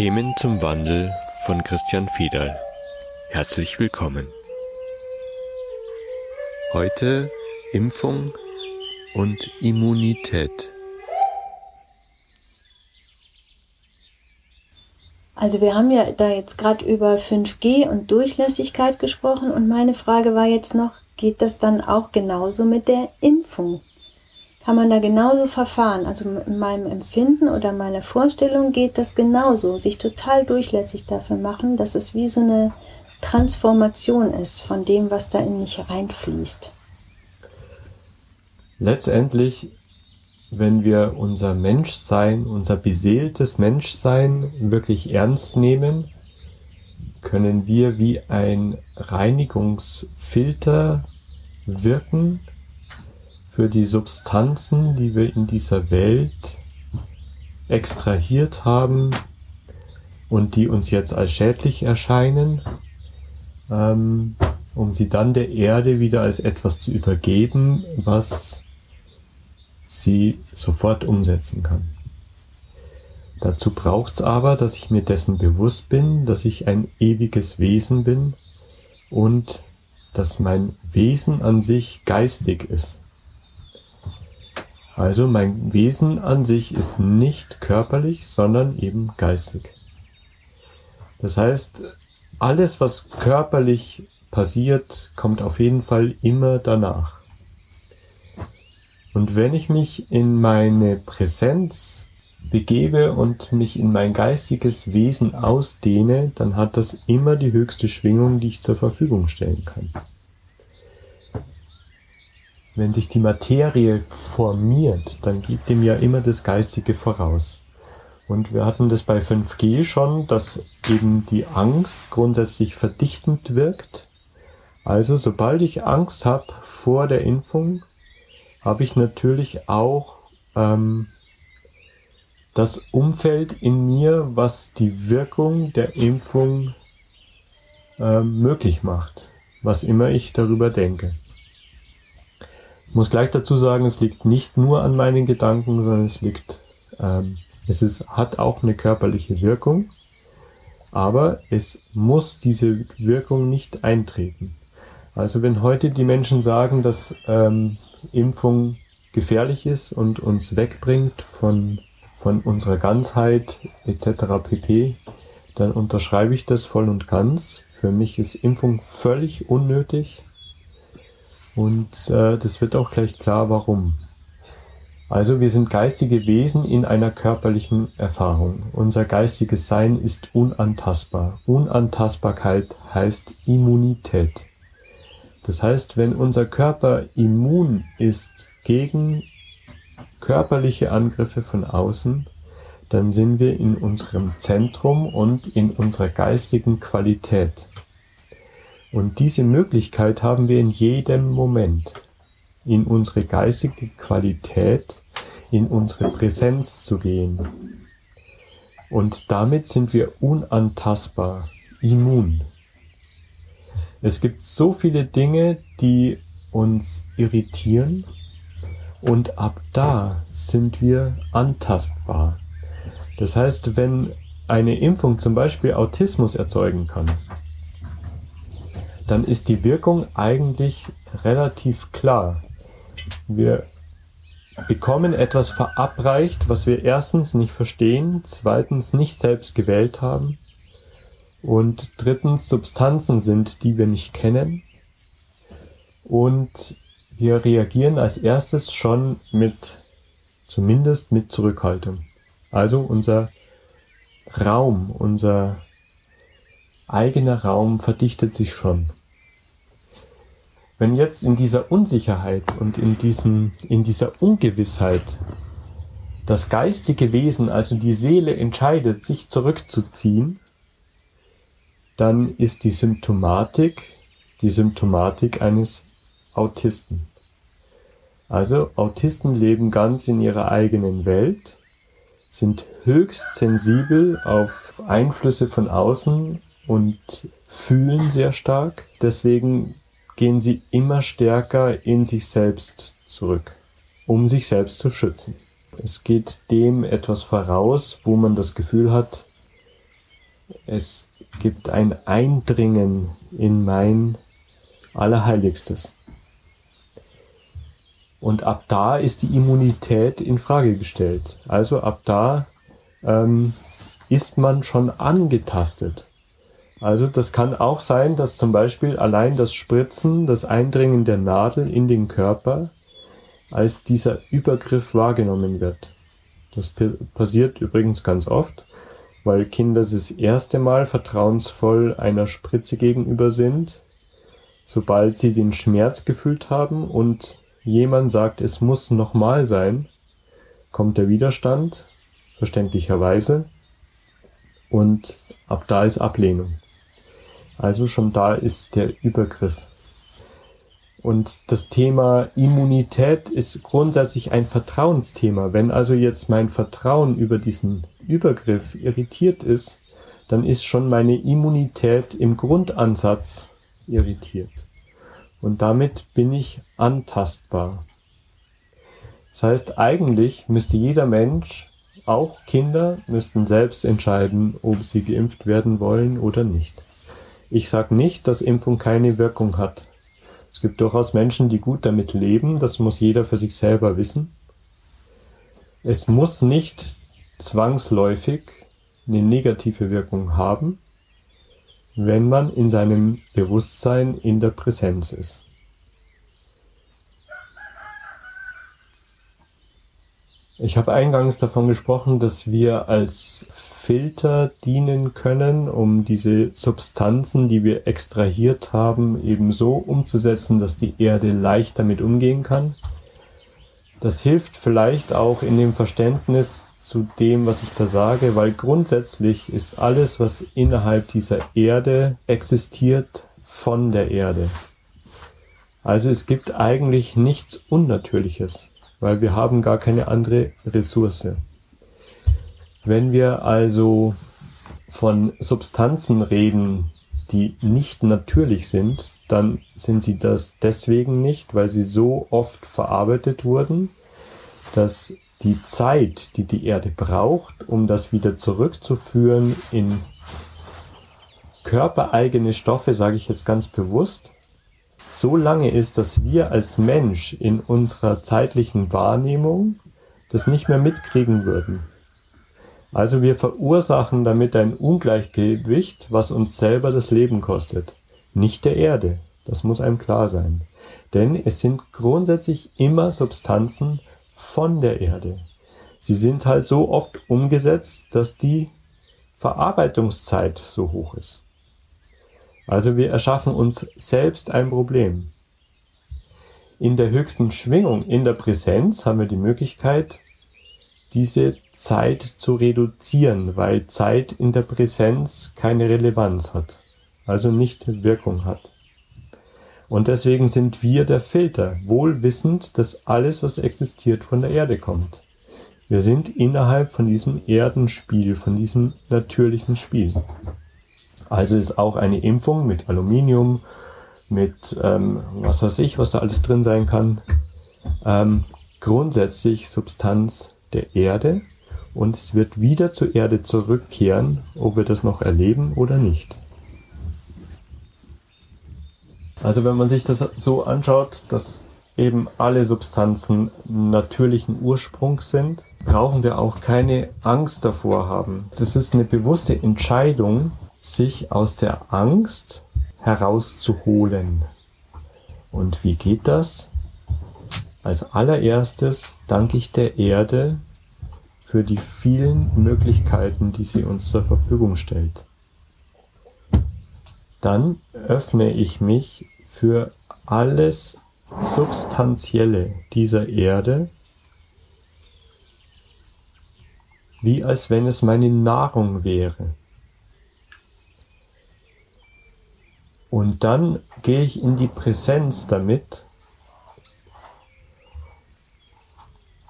Themen zum Wandel von Christian Fiedal. Herzlich willkommen. Heute Impfung und Immunität. Also wir haben ja da jetzt gerade über 5G und Durchlässigkeit gesprochen und meine Frage war jetzt noch, geht das dann auch genauso mit der Impfung? Kann man da genauso verfahren? Also in meinem Empfinden oder meiner Vorstellung geht das genauso, sich total durchlässig dafür machen, dass es wie so eine Transformation ist von dem, was da in mich reinfließt. Letztendlich wenn wir unser Menschsein, unser beseeltes Menschsein wirklich ernst nehmen, können wir wie ein Reinigungsfilter wirken für die Substanzen, die wir in dieser Welt extrahiert haben und die uns jetzt als schädlich erscheinen, ähm, um sie dann der Erde wieder als etwas zu übergeben, was sie sofort umsetzen kann. Dazu braucht es aber, dass ich mir dessen bewusst bin, dass ich ein ewiges Wesen bin und dass mein Wesen an sich geistig ist. Also mein Wesen an sich ist nicht körperlich, sondern eben geistig. Das heißt, alles, was körperlich passiert, kommt auf jeden Fall immer danach. Und wenn ich mich in meine Präsenz begebe und mich in mein geistiges Wesen ausdehne, dann hat das immer die höchste Schwingung, die ich zur Verfügung stellen kann. Wenn sich die Materie formiert, dann gibt dem ja immer das Geistige voraus. Und wir hatten das bei 5G schon, dass eben die Angst grundsätzlich verdichtend wirkt. Also sobald ich Angst habe vor der Impfung, habe ich natürlich auch ähm, das Umfeld in mir, was die Wirkung der Impfung äh, möglich macht, was immer ich darüber denke. Ich muss gleich dazu sagen, es liegt nicht nur an meinen Gedanken, sondern es liegt, ähm, es ist, hat auch eine körperliche Wirkung, aber es muss diese Wirkung nicht eintreten. Also wenn heute die Menschen sagen, dass ähm, Impfung gefährlich ist und uns wegbringt von, von unserer Ganzheit etc. pp., dann unterschreibe ich das voll und ganz. Für mich ist Impfung völlig unnötig und äh, das wird auch gleich klar, warum. Also wir sind geistige Wesen in einer körperlichen Erfahrung. Unser geistiges Sein ist unantastbar. Unantastbarkeit heißt Immunität. Das heißt, wenn unser Körper immun ist gegen körperliche Angriffe von außen, dann sind wir in unserem Zentrum und in unserer geistigen Qualität. Und diese Möglichkeit haben wir in jedem Moment, in unsere geistige Qualität, in unsere Präsenz zu gehen. Und damit sind wir unantastbar, immun. Es gibt so viele Dinge, die uns irritieren und ab da sind wir antastbar. Das heißt, wenn eine Impfung zum Beispiel Autismus erzeugen kann, dann ist die Wirkung eigentlich relativ klar. Wir bekommen etwas verabreicht, was wir erstens nicht verstehen, zweitens nicht selbst gewählt haben und drittens Substanzen sind, die wir nicht kennen. Und wir reagieren als erstes schon mit, zumindest mit Zurückhaltung. Also unser Raum, unser eigener Raum verdichtet sich schon. Wenn jetzt in dieser Unsicherheit und in diesem, in dieser Ungewissheit das geistige Wesen, also die Seele entscheidet, sich zurückzuziehen, dann ist die Symptomatik die Symptomatik eines Autisten. Also Autisten leben ganz in ihrer eigenen Welt, sind höchst sensibel auf Einflüsse von außen und fühlen sehr stark. Deswegen gehen sie immer stärker in sich selbst zurück, um sich selbst zu schützen. Es geht dem etwas voraus, wo man das Gefühl hat, es gibt ein Eindringen in mein Allerheiligstes. Und ab da ist die Immunität in Frage gestellt. Also ab da ähm, ist man schon angetastet. Also das kann auch sein, dass zum Beispiel allein das Spritzen, das Eindringen der Nadel in den Körper als dieser Übergriff wahrgenommen wird. Das passiert übrigens ganz oft, weil Kinder das erste Mal vertrauensvoll einer Spritze gegenüber sind. Sobald sie den Schmerz gefühlt haben und jemand sagt, es muss nochmal sein, kommt der Widerstand, verständlicherweise, und ab da ist Ablehnung. Also schon da ist der Übergriff. Und das Thema Immunität ist grundsätzlich ein Vertrauensthema. Wenn also jetzt mein Vertrauen über diesen Übergriff irritiert ist, dann ist schon meine Immunität im Grundansatz irritiert. Und damit bin ich antastbar. Das heißt, eigentlich müsste jeder Mensch, auch Kinder, müssten selbst entscheiden, ob sie geimpft werden wollen oder nicht. Ich sage nicht, dass Impfung keine Wirkung hat. Es gibt durchaus Menschen, die gut damit leben, das muss jeder für sich selber wissen. Es muss nicht zwangsläufig eine negative Wirkung haben, wenn man in seinem Bewusstsein in der Präsenz ist. Ich habe eingangs davon gesprochen, dass wir als Filter dienen können, um diese Substanzen, die wir extrahiert haben, eben so umzusetzen, dass die Erde leicht damit umgehen kann. Das hilft vielleicht auch in dem Verständnis zu dem, was ich da sage, weil grundsätzlich ist alles, was innerhalb dieser Erde existiert, von der Erde. Also es gibt eigentlich nichts Unnatürliches weil wir haben gar keine andere Ressource. Wenn wir also von Substanzen reden, die nicht natürlich sind, dann sind sie das deswegen nicht, weil sie so oft verarbeitet wurden, dass die Zeit, die die Erde braucht, um das wieder zurückzuführen in körpereigene Stoffe, sage ich jetzt ganz bewusst, so lange ist, dass wir als Mensch in unserer zeitlichen Wahrnehmung das nicht mehr mitkriegen würden. Also wir verursachen damit ein Ungleichgewicht, was uns selber das Leben kostet. Nicht der Erde. Das muss einem klar sein. Denn es sind grundsätzlich immer Substanzen von der Erde. Sie sind halt so oft umgesetzt, dass die Verarbeitungszeit so hoch ist. Also wir erschaffen uns selbst ein Problem. In der höchsten Schwingung, in der Präsenz, haben wir die Möglichkeit, diese Zeit zu reduzieren, weil Zeit in der Präsenz keine Relevanz hat, also nicht Wirkung hat. Und deswegen sind wir der Filter, wohl wissend, dass alles, was existiert, von der Erde kommt. Wir sind innerhalb von diesem Erdenspiel, von diesem natürlichen Spiel. Also ist auch eine Impfung mit Aluminium, mit ähm, was weiß ich, was da alles drin sein kann, ähm, grundsätzlich Substanz der Erde und es wird wieder zur Erde zurückkehren, ob wir das noch erleben oder nicht. Also wenn man sich das so anschaut, dass eben alle Substanzen natürlichen Ursprungs sind, brauchen wir auch keine Angst davor haben. Das ist eine bewusste Entscheidung, sich aus der Angst herauszuholen. Und wie geht das? Als allererstes danke ich der Erde für die vielen Möglichkeiten, die sie uns zur Verfügung stellt. Dann öffne ich mich für alles Substanzielle dieser Erde, wie als wenn es meine Nahrung wäre. Und dann gehe ich in die Präsenz damit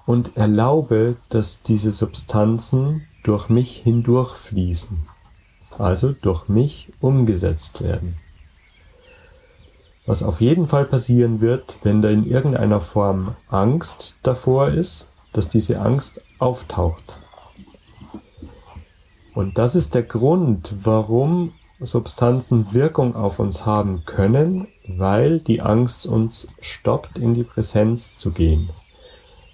und erlaube, dass diese Substanzen durch mich hindurchfließen, also durch mich umgesetzt werden. Was auf jeden Fall passieren wird, wenn da in irgendeiner Form Angst davor ist, dass diese Angst auftaucht. Und das ist der Grund, warum Substanzen Wirkung auf uns haben können, weil die Angst uns stoppt, in die Präsenz zu gehen.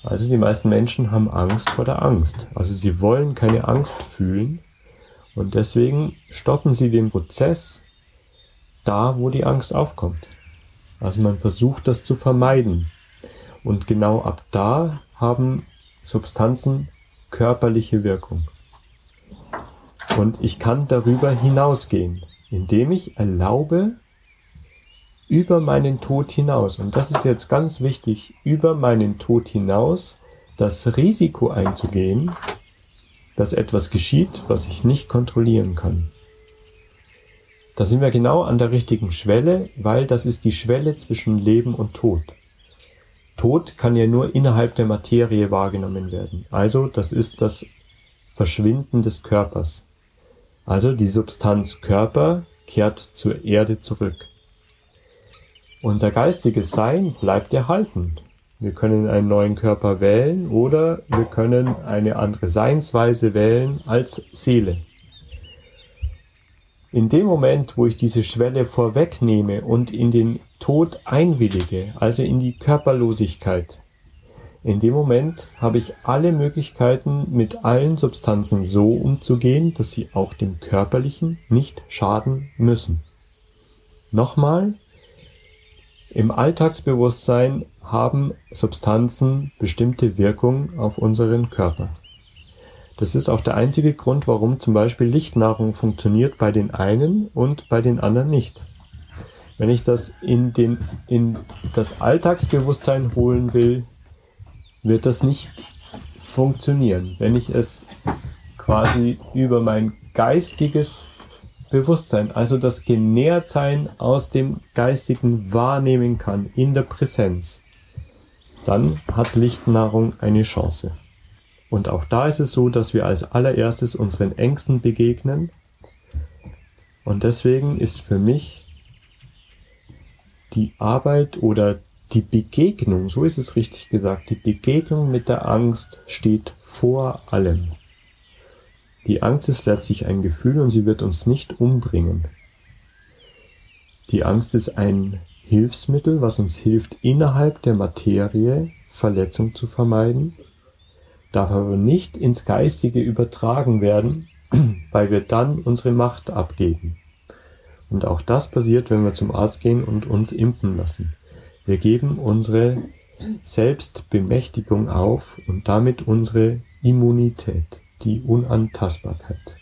Also die meisten Menschen haben Angst vor der Angst. Also sie wollen keine Angst fühlen und deswegen stoppen sie den Prozess da, wo die Angst aufkommt. Also man versucht das zu vermeiden. Und genau ab da haben Substanzen körperliche Wirkung. Und ich kann darüber hinausgehen, indem ich erlaube, über meinen Tod hinaus, und das ist jetzt ganz wichtig, über meinen Tod hinaus das Risiko einzugehen, dass etwas geschieht, was ich nicht kontrollieren kann. Da sind wir genau an der richtigen Schwelle, weil das ist die Schwelle zwischen Leben und Tod. Tod kann ja nur innerhalb der Materie wahrgenommen werden. Also das ist das Verschwinden des Körpers. Also die Substanz Körper kehrt zur Erde zurück. Unser geistiges Sein bleibt erhalten. Wir können einen neuen Körper wählen oder wir können eine andere Seinsweise wählen als Seele. In dem Moment, wo ich diese Schwelle vorwegnehme und in den Tod einwillige, also in die Körperlosigkeit, in dem Moment habe ich alle Möglichkeiten, mit allen Substanzen so umzugehen, dass sie auch dem Körperlichen nicht schaden müssen. Nochmal, im Alltagsbewusstsein haben Substanzen bestimmte Wirkung auf unseren Körper. Das ist auch der einzige Grund, warum zum Beispiel Lichtnahrung funktioniert bei den einen und bei den anderen nicht. Wenn ich das in, den, in das Alltagsbewusstsein holen will, wird das nicht funktionieren. Wenn ich es quasi über mein geistiges Bewusstsein, also das Genährtsein aus dem Geistigen wahrnehmen kann, in der Präsenz, dann hat Lichtnahrung eine Chance. Und auch da ist es so, dass wir als allererstes unseren Ängsten begegnen. Und deswegen ist für mich die Arbeit oder die Begegnung, so ist es richtig gesagt, die Begegnung mit der Angst steht vor allem. Die Angst ist letztlich ein Gefühl und sie wird uns nicht umbringen. Die Angst ist ein Hilfsmittel, was uns hilft, innerhalb der Materie Verletzung zu vermeiden darf aber nicht ins Geistige übertragen werden, weil wir dann unsere Macht abgeben. Und auch das passiert, wenn wir zum Arzt gehen und uns impfen lassen. Wir geben unsere Selbstbemächtigung auf und damit unsere Immunität, die Unantastbarkeit.